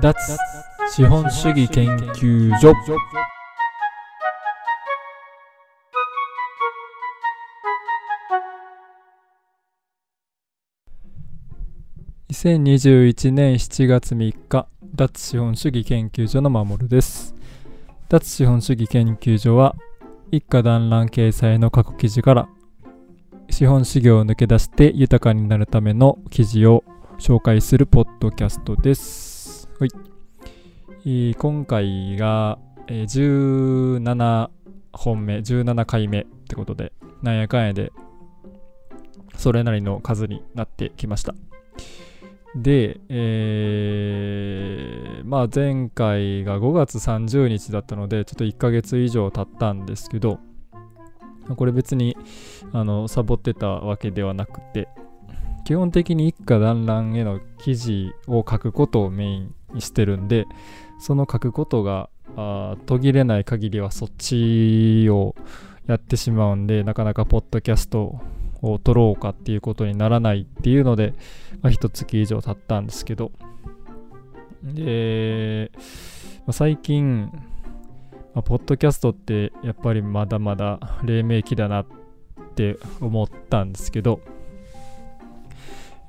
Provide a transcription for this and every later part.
脱資本主義研究所2021年7月3日脱資本主義研究所の守です脱資本主義研究所は一家団らん掲載の過去記事から資本主義を抜け出して豊かになるための記事を紹介するポッドキャストです。はい、今回がえ17本目、17回目ってことで、なんやかんやでそれなりの数になってきました。で、えー、まあ前回が5月30日だったので、ちょっと1ヶ月以上経ったんですけど、これ別にあのサボってたわけではなくて基本的に一家団らんへの記事を書くことをメインにしてるんでその書くことが途切れない限りはそっちをやってしまうんでなかなかポッドキャストを撮ろうかっていうことにならないっていうので、まあ、一月以上経ったんですけど。で、まあ、最近まあ、ポッドキャストってやっぱりまだまだ黎明期だなって思ったんですけど、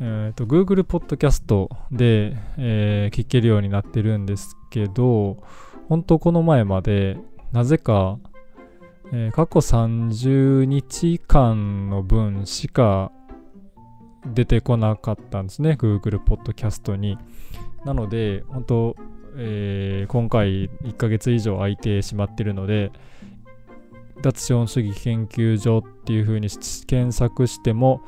えーと、Google ポッドキャストで、えー、聞けるようになってるんですけど、本当この前までなぜか、えー、過去30日間の分しか出てこなかったんですね、Google ポッドキャストに。なので、本当えー、今回1ヶ月以上空いてしまってるので脱資本主義研究所っていう風に検索しても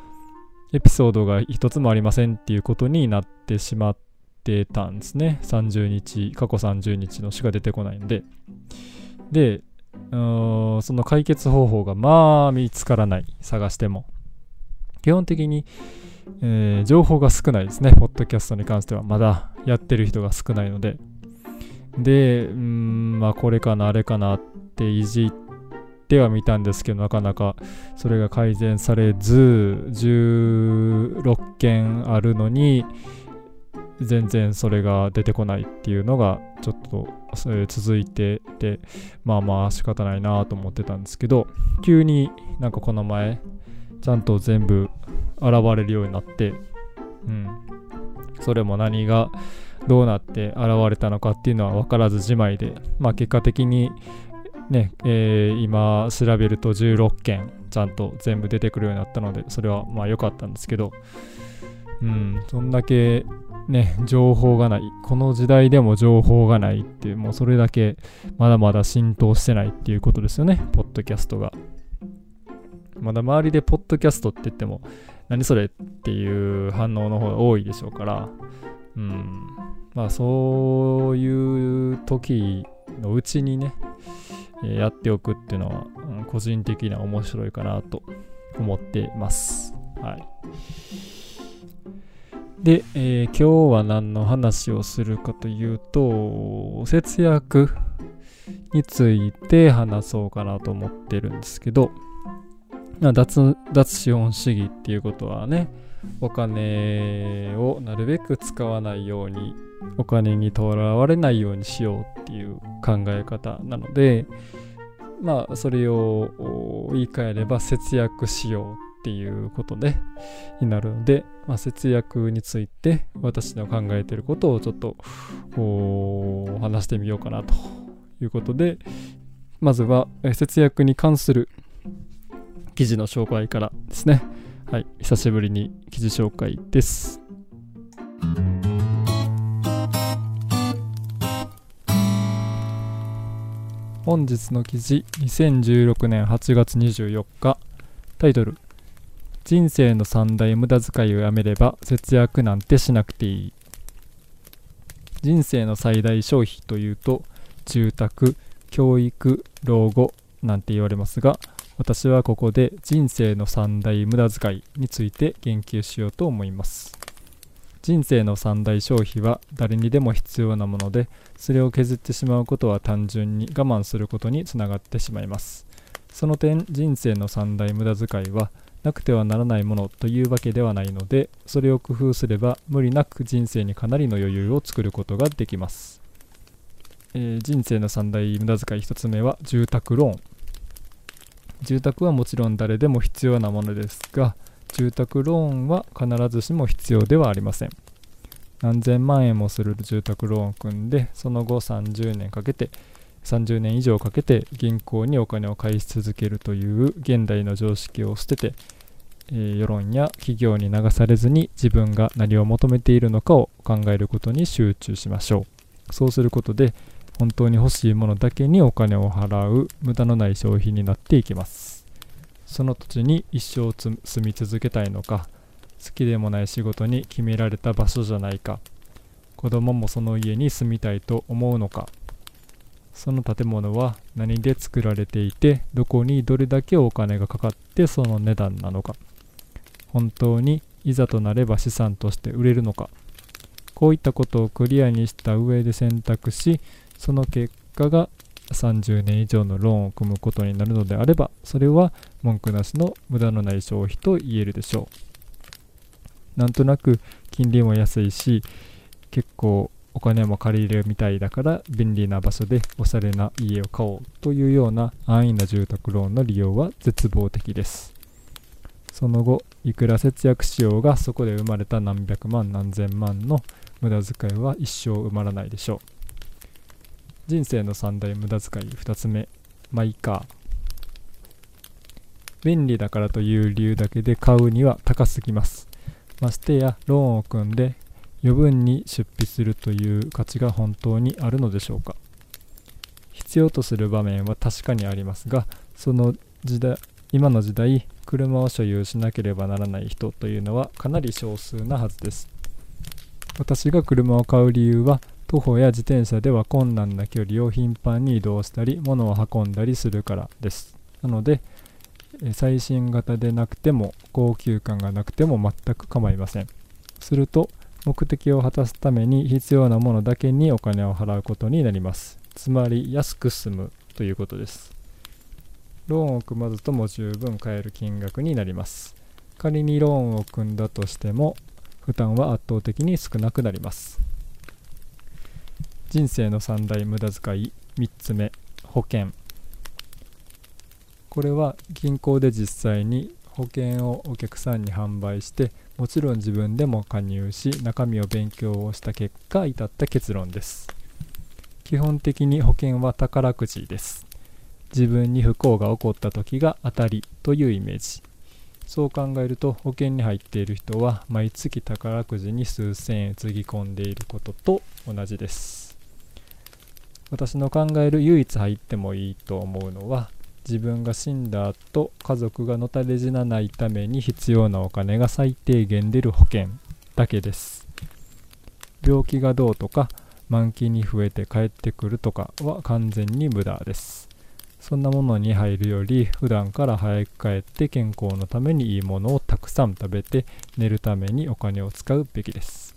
エピソードが一つもありませんっていうことになってしまってたんですね30日過去30日のしか出てこないんででその解決方法がまあ見つからない探しても基本的にえー、情報が少ないですね、ポッドキャストに関しては。まだやってる人が少ないので。で、うん、まあこれかな、あれかなっていじってはみたんですけど、なかなかそれが改善されず、16件あるのに、全然それが出てこないっていうのがちょっと、続いててまあまあ仕方ないなと思ってたんですけど急になんかこの前ちゃんと全部現れるようになって、うん、それも何がどうなって現れたのかっていうのは分からずじまいで、まあ、結果的にね、えー、今調べると16件ちゃんと全部出てくるようになったのでそれはまあ良かったんですけどうんそんだけね情報がない。この時代でも情報がないっていうもうそれだけまだまだ浸透してないっていうことですよねポッドキャストが。まだ周りでポッドキャストって言っても何それっていう反応の方が多いでしょうから、うん、まあそういう時のうちにね、やっておくっていうのは、うん、個人的には面白いかなと思ってます。はい。で、えー、今日は何の話をするかというと、節約について話そうかなと思ってるんですけど、脱脱資本主義っていうことはねお金をなるべく使わないようにお金にとらわれないようにしようっていう考え方なのでまあそれを言い換えれば節約しようっていうことでになるので、まあ、節約について私の考えてることをちょっと話してみようかなということでまずは節約に関する記事の紹介からですね。はい、久しぶりに記事紹介です。本日の記事2016年8月24日タイトル人生の三大無駄遣いをやめれば節約なんてしなくていい人生の最大消費というと住宅教育老後なんて言われますが私はここで人生の三大無駄遣いについて言及しようと思います。人生の三大消費は誰にでも必要なもので、それを削ってしまうことは単純に我慢することにつながってしまいます。その点、人生の三大無駄遣いはなくてはならないものというわけではないのでそれを工夫すれば無理なく人生にかなりの余裕を作ることができます、えー、人生の三大無駄遣い1つ目は住宅ローン住宅はもちろん誰でも必要なものですが住宅ローンは必ずしも必要ではありません。何千万円もする住宅ローンを組んでその後30年かけて30年以上かけて銀行にお金を返し続けるという現代の常識を捨てて、えー、世論や企業に流されずに自分が何を求めているのかを考えることに集中しましょう。そうすることで本当に欲しいものだけにお金を払う無駄のない消費になっていきます。その土地に一生住み続けたいのか好きでもない仕事に決められた場所じゃないか子供もその家に住みたいと思うのか。その建物は何で作られていてどこにどれだけお金がかかってその値段なのか。本当にいざとなれば資産として売れるのか。こういったことをクリアにした上で選択しその結果が30年以上のローンを組むことになるのであればそれは文句なしの無駄のない消費と言えるでしょう。なんとなく金利も安いし結構お金も借りれるみたいだから便利な場所でおしゃれな家を買おうというような安易な住宅ローンの利用は絶望的です。その後いくら節約しようがそこで生まれた何百万何千万の無駄遣いは一生埋まらないでしょう。人生の三大無駄遣い2つ目マイカー便利だからという理由だけで買うには高すぎます。ましてやローンを組んで余分に出費するという価値が本当にあるのでしょうか。必要とする場面は確かにありますがその時代今の時代車を所有しなければならない人というのはかなり少数なはずです。私が車を買う理由は徒歩や自転車では困難な距離を頻繁に移動したり物を運んだりするからです。なので最新型でなくても高級感がなくても全く構いません。すると目的を果たすために必要なものだけにお金を払うことになります。つまり安く済むということです。ローンを組まずとも十分買える金額になります。仮にローンを組んだとしても負担は圧倒的に少なくなります。人生の三大無駄遣い3つ目保険。これは銀行で実際に保険をお客さんに販売してもちろん自分でも加入し中身を勉強をした結果至った結論です。基本的に保険は宝くじです。自分に不幸が起こった時が当たりというイメージ。そう考えると保険に入っている人は毎月宝くじに数千円つぎ込んでいることと同じです。私の考える唯一入ってもいいと思うのは自分が死んだ後家族がのたれ死なないために必要なお金が最低限出る保険だけです。病気がどうとか満期に増えて帰ってくるとかは完全に無駄です。そんなものに入るより普段から早く帰って健康のためにいいものをたくさん食べて寝るためにお金を使うべきです。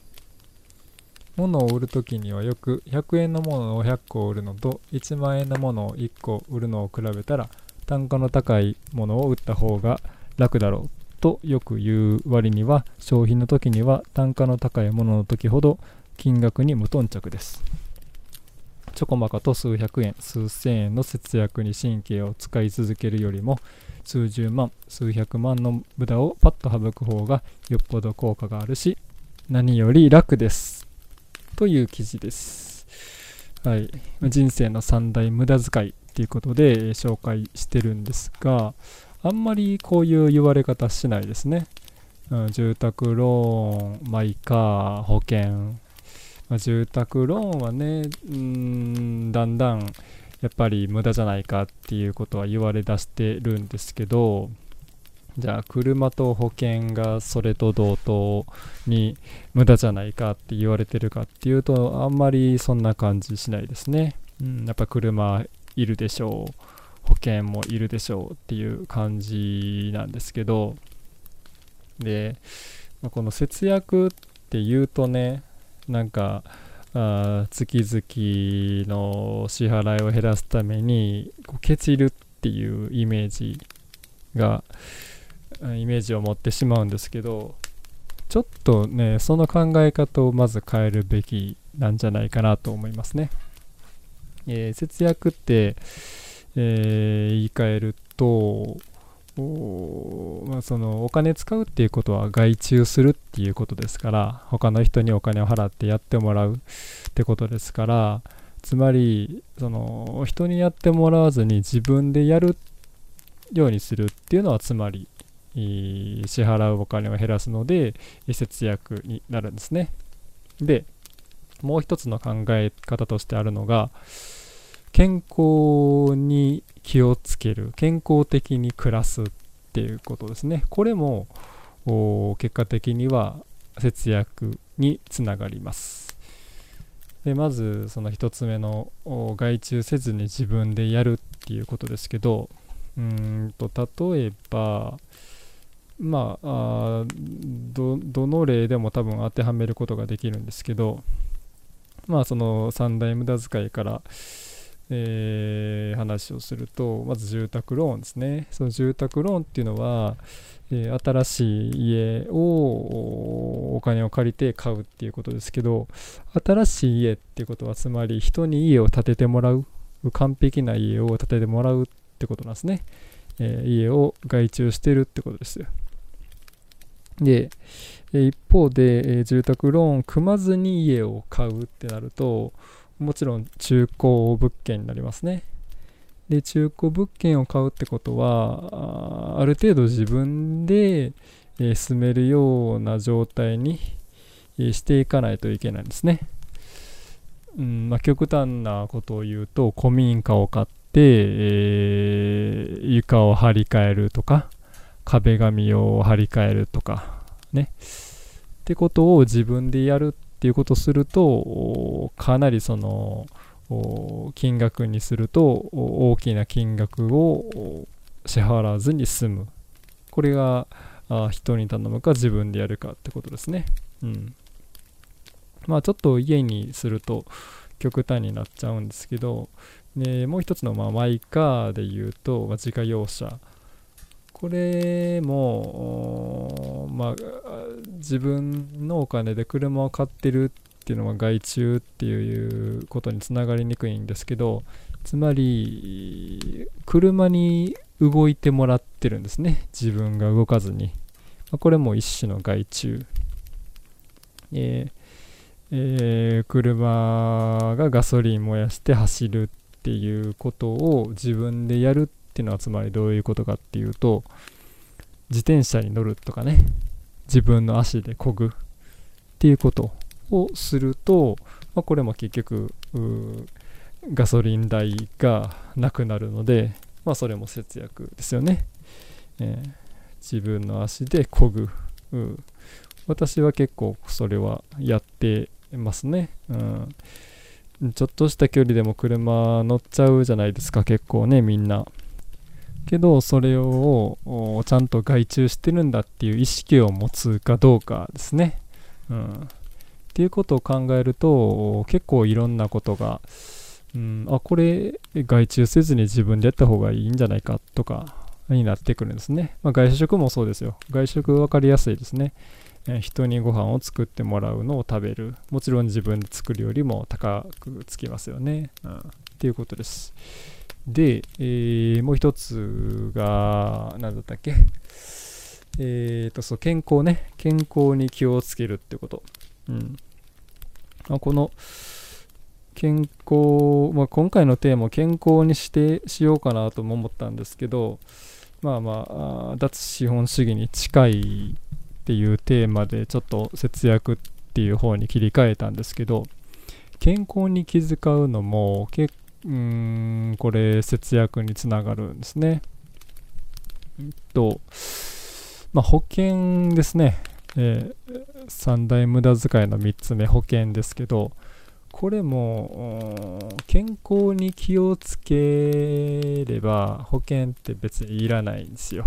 物を売るときにはよく100円のものを100個売るのと1万円のものを1個売るのを比べたら単価の高いものを売った方が楽だろうとよく言う割には商品の時には単価の高いものの時ほど金額に無頓着です。ちょこまかと数百円数千円の節約に神経を使い続けるよりも数十万数百万の無駄をパッと省く方がよっぽど効果があるし何より楽です。という記事です。はい。人生の三大無駄遣いっていうことで紹介してるんですが、あんまりこういう言われ方しないですね。うん、住宅ローン、マイカー、保険。まあ、住宅ローンはね、うん、だんだんやっぱり無駄じゃないかっていうことは言われだしてるんですけど、じゃあ車と保険がそれと同等に無駄じゃないかって言われてるかっていうとあんまりそんな感じしないですね。うん、やっぱ車いるでしょう保険もいるでしょうっていう感じなんですけどで、まあ、この節約っていうとねなんかあ月々の支払いを減らすためにこうケチるっていうイメージがイメージを持ってしまうんですけどちょっとねその考え方をまず変えるべきなんじゃないかなと思いますね、えー、節約って、えー、言い換えるとお,、まあ、そのお金使うっていうことは外注するっていうことですから他の人にお金を払ってやってもらうってことですからつまりその人にやってもらわずに自分でやるようにするっていうのはつまり支払うお金を減らすので節約になるんですね。でもう一つの考え方としてあるのが健康に気をつける健康的に暮らすっていうことですね。これも結果的には節約につながります。でまずその1つ目の外注せずに自分でやるっていうことですけどうんと例えばまあどの例でも多分当てはめることができるんですけどまあその三大無駄遣いからえー、話をするとまず住宅ローンですね。その住宅ローンっていうのは、えー、新しい家をお金を借りて買うっていうことですけど新しい家っていうことはつまり人に家を建ててもらう。完璧な家を建ててもらうってことなんですね、えー、家を外注してるってことですよで、え一方で、え住宅ローン組まずに家を買うってなるともちろん中古物件になりますね。で、中古物件を買うってことは、ある程度自分で、え住めるような状態に、えしていかないといけないんですね。うんまあ、極端なことを言うと、古民家を買って、えー、床を張り替えるとか、壁紙を張り替えるとか、ね。ってことを自分でやるっていうことをするとかなりその金額にすると大きな金額を支払わずに済む。これが人に頼むか自分でやるかってことですね。うん。まあちょっと家にすると極端になっちゃうんですけどでもう一つのまあマイカーで言うと、まあ、自家用車。これも、まあ、自分のお金で車を買ってるっていうのは外注っていうことにつながりにくいんですけどつまり車に動いてもらってるんですね。自分が動かずに、まあ、これも一種の外注、えーえー、車がガソリン燃やして走るっっていうことを自分でやるっていうのはつまりどういうことかっていうと自転車に乗るとかね自分の足で漕ぐっていうことをすると、まあ、これも結局ガソリン代がなくなるので、まあ、それも節約ですよね、えー、自分の足で漕ぐ、私は結構それはやってますね、うん、ちょっとした距離でも車乗っちゃうじゃないですか結構ねみんなけどそれをちゃんと外注してるんだっていう意識を持つかどうかですね。うん、っていうことを考えると結構いろんなことが、うん、あこれ外注せずに自分でやった方がいいんじゃないかとかになってくるんですね。まあ、外食もそうですよ。外食分かりやすいですね。え人にご飯を作ってもらうのを食べる。もちろん自分で作るよりも高くつきますよね。うん、っていうことです。で、えー、もう一つが、何だったっけ？えっ、ー、と、そう、健康ね。健康に気をつけるってこと。うん。まあ、この、健康、まあ、今回のテーマを健康にしてしようかなとも思ったんですけど、まあまあ、脱資本主義に近いっていうテーマでちょっと節約っていう方に切り替えたんですけど、健康に気遣うのも結うん、これ節約につながるんですね。えっと、まあ、保険ですね。えー、三大無駄遣いの3つ目、保険ですけど、これも健康に気をつければ保険って別にいらないんですよ。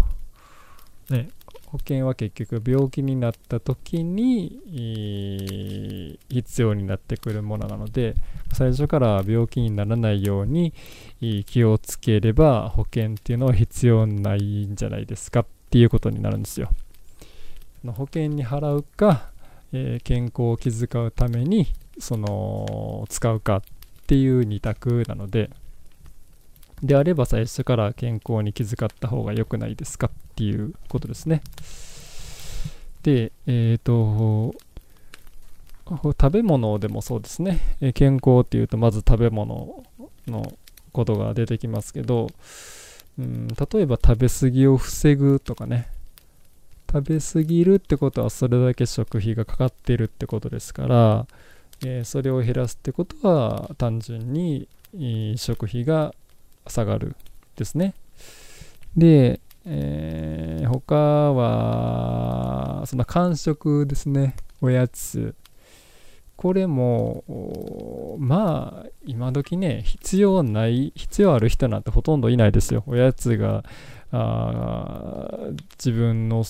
ね、保険は結局病気になった時に必要になってくるものなので最初から病気にならないように気をつければ保険っていうのは必要ないんじゃないですかっていうことになるんですよ。保険に払うか、え、健康を気遣うためにその使うかっていう2択なのでであれば最初から健康に気遣った方が良くないですかっていうことですね。で、えっ、ー、と、食べ物でもそうですね。健康っていうとまず食べ物のことが出てきますけど、うん、例えば食べ過ぎを防ぐとかね。食べ過ぎるってことはそれだけ食費がかかってるってことですから、えー、それを減らすってことは単純に食費が下がるですね。で、えー、他は、その間食ですね。おやつ。これも、まあ、今時ね、必要ない、必要ある人なんてほとんどいないですよ。おやつが、あ自分の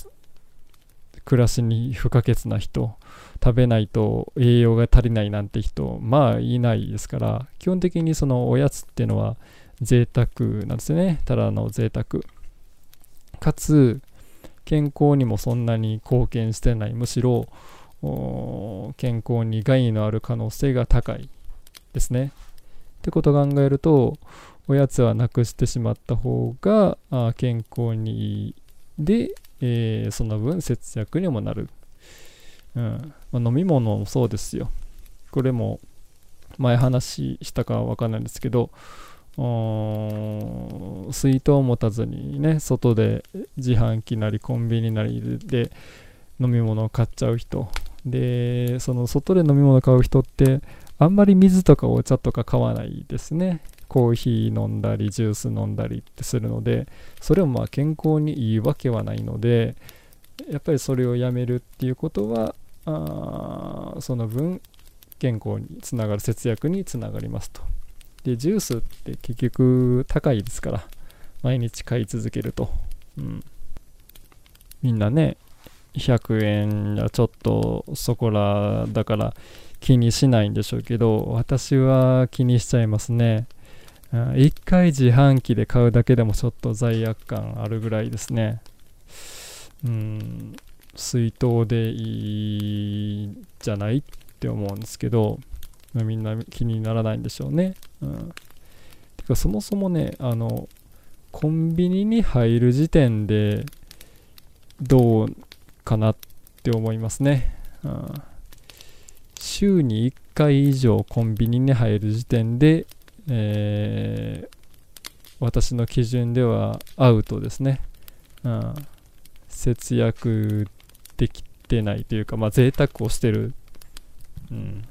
暮らしに不可欠な人、食べないと栄養が足りないなんて人、まあいないですから、基本的にそのおやつっていうのは贅沢なんですよね。ただの贅沢。かつ、健康にもそんなに貢献してない。むしろ、健康に害のある可能性が高いですね。ってことを考えると、おやつはなくしてしまった方が健康にいい。で、えー、その分節約にもなる。うんまあ、飲み物もそうですよ。これも前話したかはわかんないんですけど、水筒を持たずにね、外で自販機なりコンビニなりで飲み物を買っちゃう人。で、その外で飲み物を買う人って、あんまり水とかお茶とか買わないですね。コーヒー飲んだり、ジュース飲んだりってするので、それもまあ健康にいいわけはないので、やっぱりそれをやめるっていうことは、あその分、健康につながる節約につながりますと。で、ジュースって結局高いですから、毎日買い続けると。うん。みんなね、100円やちょっとそこらだから気にしないんでしょうけど、私は気にしちゃいますね。1回自販機で買うだけでもちょっと罪悪感あるぐらいですね。うん、水筒でいいじゃないって思うんですけど、みんな気にならないんでしょうね。うん。てかそもそもね、あの、コンビニに入る時点でどうかなって思いますね。うん、週に1回以上コンビニに入る時点で、えー、私の基準ではアウトですね。うん、節約できてないというか、まあ、贅沢をしてる。うん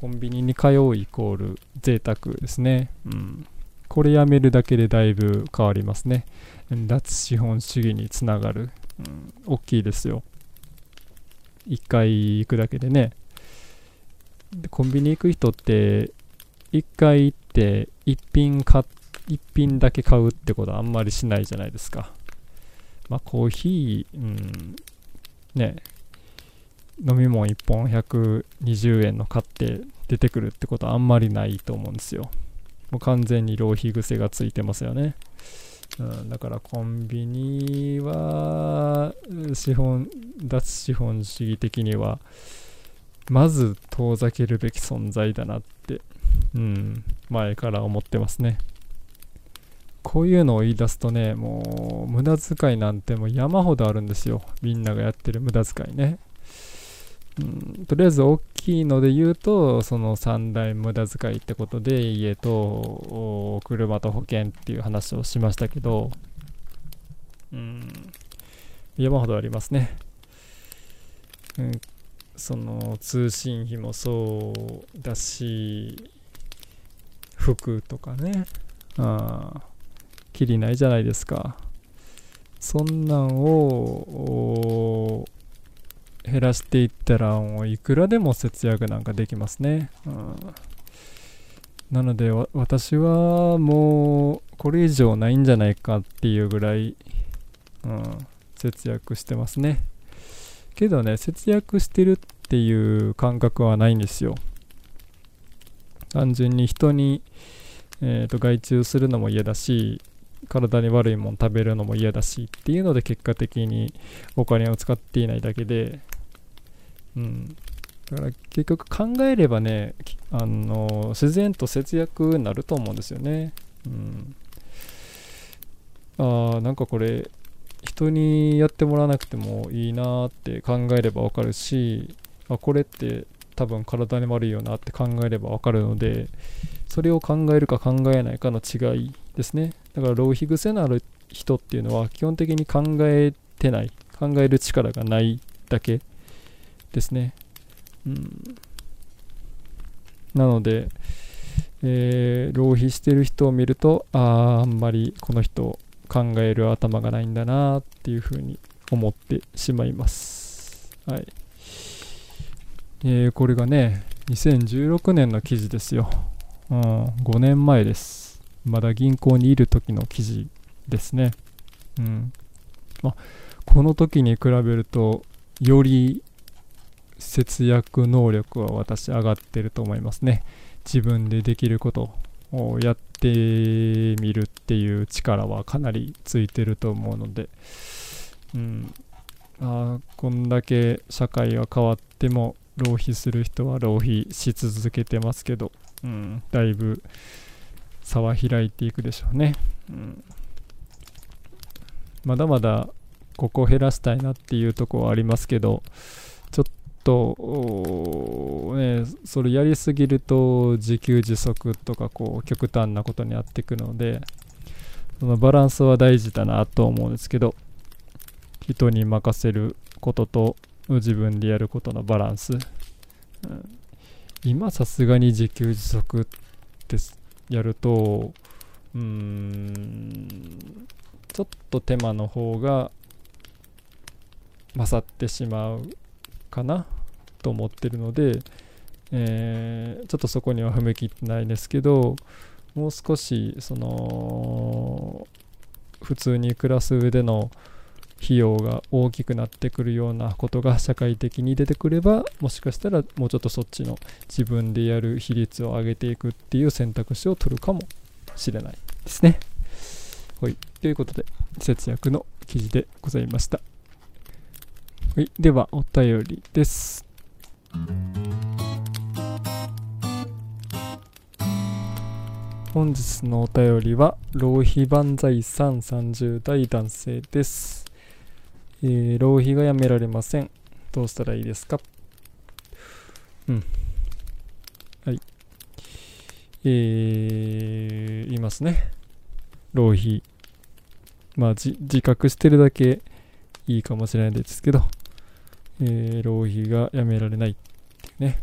コンビニに通うイコール贅沢ですね。うん。これやめるだけでだいぶ変わりますね。脱資本主義につながる。うん、大きいですよ。1回行くだけでね。でコンビニ行く人って、1回行って1品買1品だけ買うってことはあんまりしないじゃないですか。まあコーヒー、うん、ね、飲み物1本120円の買って出てくるってことはあんまりないと思うんですよ。もう完全に浪費癖がついてますよね。うん、だからコンビニは資本脱資本主義的にはまず遠ざけるべき存在だなって、うん、前から思ってますね。こういうのを言い出すとね、もう無駄遣いなんてもう山ほどあるんですよ。みんながやってる無駄遣いね。とりあえず大きいので言うと、その3大無駄遣いってことで、家と車と保険っていう話をしましたけど、うん、山ほどありますね。うん、その通信費もそうだし、服とかね、あきりないじゃないですか。そんなんを減らしていったらもういくらでも節約なんかできますね。うん、なので私はもうこれ以上ないんじゃないかっていうぐらい、うん、節約してますね。けどね、節約してるっていう感覚はないんですよ。単純に人に、えーと、外注するのも嫌だし、体に悪いもの食べるのも嫌だしっていうので結果的にお金を使っていないだけで、うん、だから結局考えればねあの自然と節約になると思うんですよね、うん、ああなんかこれ人にやってもらわなくてもいいなって考えればわかるしあこれって多分体に悪いよなって考えればわかるのでそれを考えるか考えないかの違いですね。だから浪費癖のある人っていうのは基本的に考えてない。考える力がないだけですね。うん。なので、えー、浪費してる人を見るとあああんまりこの人考える頭がないんだなっていうふうに思ってしまいます。はい。えー、これがね2016年の記事ですよ、うん、5年前です。まだ銀行にいる時の記事ですね。うん。まあこの時に比べるとより節約能力は私上がってると思いますね。自分でできることをやってみるっていう力はかなりついてると思うので。うん。あこんだけ社会が変わっても浪費する人は浪費し続けてますけど、うん、だいぶ差は開いていくでしょうね、うん、まだまだここを減らしたいなっていうとこはありますけどちょっと、ね、それやりすぎると自給自足とかこう極端なことになっていくのでそのバランスは大事だなと思うんですけど人に任せることと自分でやることのバランス、うん、今さすがに自給自足ってやるとうーんちょっと手間の方が勝ってしまうかなと思ってるので、えー、ちょっとそこには踏み切ってないですけどもう少しその普通に暮らす上での費用が大きくなってくるようなことが社会的に出てくればもしかしたらもうちょっとそっちの自分でやる比率を上げていくっていう選択肢を取るかもしれないですね。はい。ということで、節約の記事でございました。はい。では、お便りです。本日のお便りは、浪費万歳さん30代男性です。えー、浪費がやめられません。どうしたらいいですか？うん。はい。えー、いますね。浪費。まあ、自覚してるだけいいかもしれないですけど、えー、浪費がやめられないっていうね。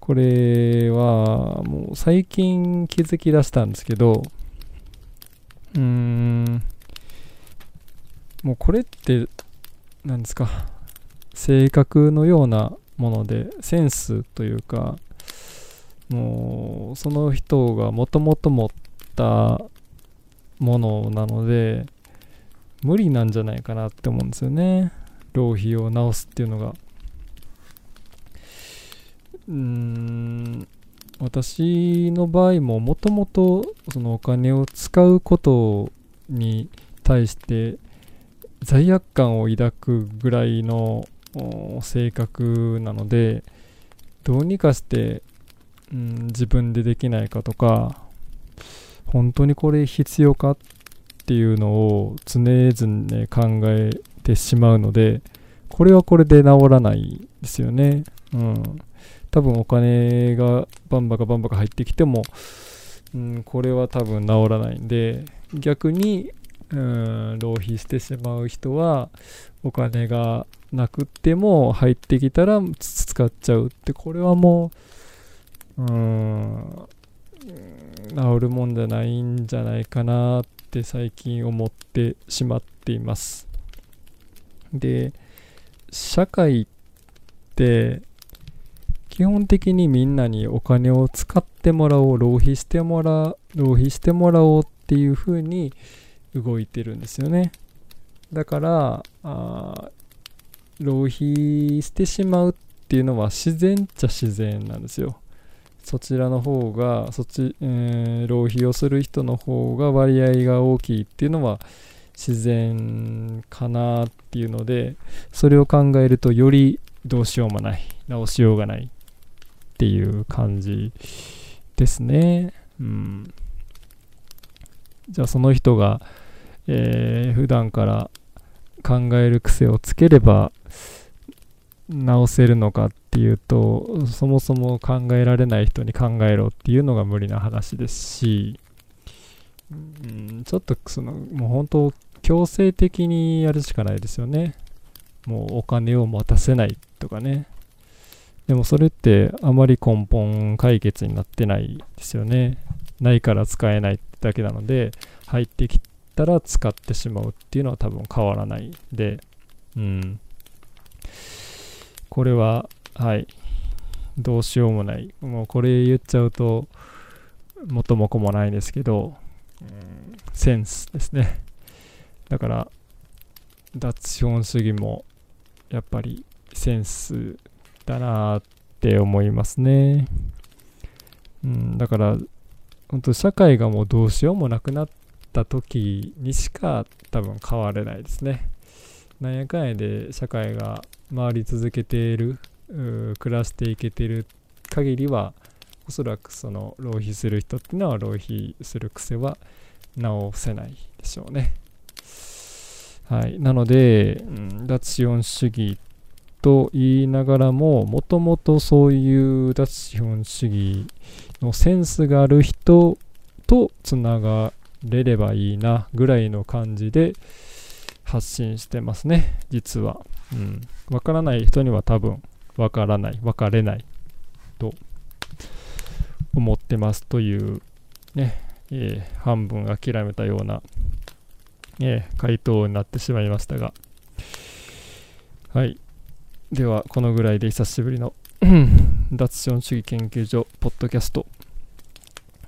これは、もう最近気づき出したんですけど、うーん、もうこれって何ですか？性格のようなものでセンスというかもうその人がもともと持ったものなので無理なんじゃないかなって思うんですよね。浪費を直すっていうのが。うーん私の場合ももともとそのお金を使うことに対して罪悪感を抱くぐらいの性格なのでどうにかして、うん、自分でできないかとか本当にこれ必要かっていうのを常々ね考えてしまうのでこれはこれで治らないですよね。うん、多分お金がバンバカバンバカ入ってきても、うん、これは多分治らないんで逆にうん浪費してしまう人はお金がなくても入ってきたら使っちゃうってこれはもううん治るもんじゃないんじゃないかなって最近思ってしまっています。で社会って基本的にみんなにお金を使ってもらおう浪費してもらう浪費してもらおうっていうふうに動いてるんですよね。だからあ浪費してしまうっていうのは自然っちゃ自然なんですよ。そちらの方がそっち、えー、浪費をする人の方が割合が大きいっていうのは自然かなっていうのでそれを考えるとよりどうしようもない直しようがないっていう感じですね。うん。じゃあその人が、えー、普段から考える癖をつければ直せるのかっていうとそもそも考えられない人に考えろっていうのが無理な話ですし、うん、ちょっとそのもう本当強制的にやるしかないですよね。もうお金を持たせないとかね。でもそれってあまり根本解決になってないですよね。ないから使えないってだけなので入ってきたら使ってしまうっていうのは多分変わらないでうんこれは、はい、どうしようもない。もうこれ言っちゃうと、元も子もないんですけど、うん、センスですね。だから、脱資本主義も、やっぱりセンスだなって思いますね。うん、だから、本当社会がもうどうしようもなくなった時にしか多分変われないですね。なんやかんやで社会が回り続けている暮らしていけてる限りはおそらくその浪費する人っていうのは浪費する癖は直せないでしょうね。はい、なので、うん、脱資本主義と言いながらももともとそういう脱資本主義のセンスがある人とつながれればいいなぐらいの感じで発信してますね実は。うん。わからない人には多分わからない、わかれないと思ってますというね、えー、半分諦めたような、えー、回答になってしまいましたが。はい。では、このぐらいで久しぶりの 脱資本主義研究所ポッドキャスト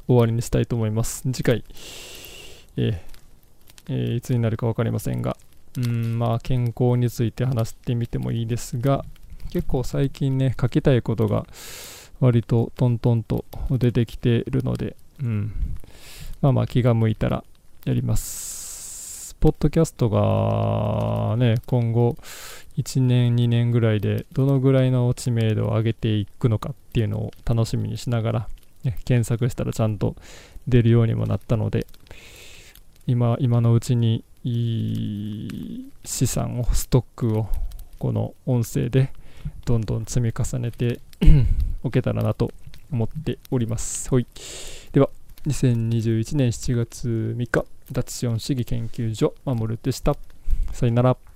終わりにしたいと思います。次回、えーえー、いつになるか分かりませんが、うんまあ健康について話してみてもいいですが結構最近ね書きたいことが割とトントンと出てきているので、うん、まあまあ気が向いたらやります。ポッドキャストがね今後1年2年ぐらいでどのぐらいの知名度を上げていくのかっていうのを楽しみにしながら、ね、検索したらちゃんと出るようにもなったので今今のうちにいい資産をストックをこの音声でどんどん積み重ねて おけたらなと思っております。はい。では、2021年7月3日、脱資本主義研究所、守るでした。さよなら。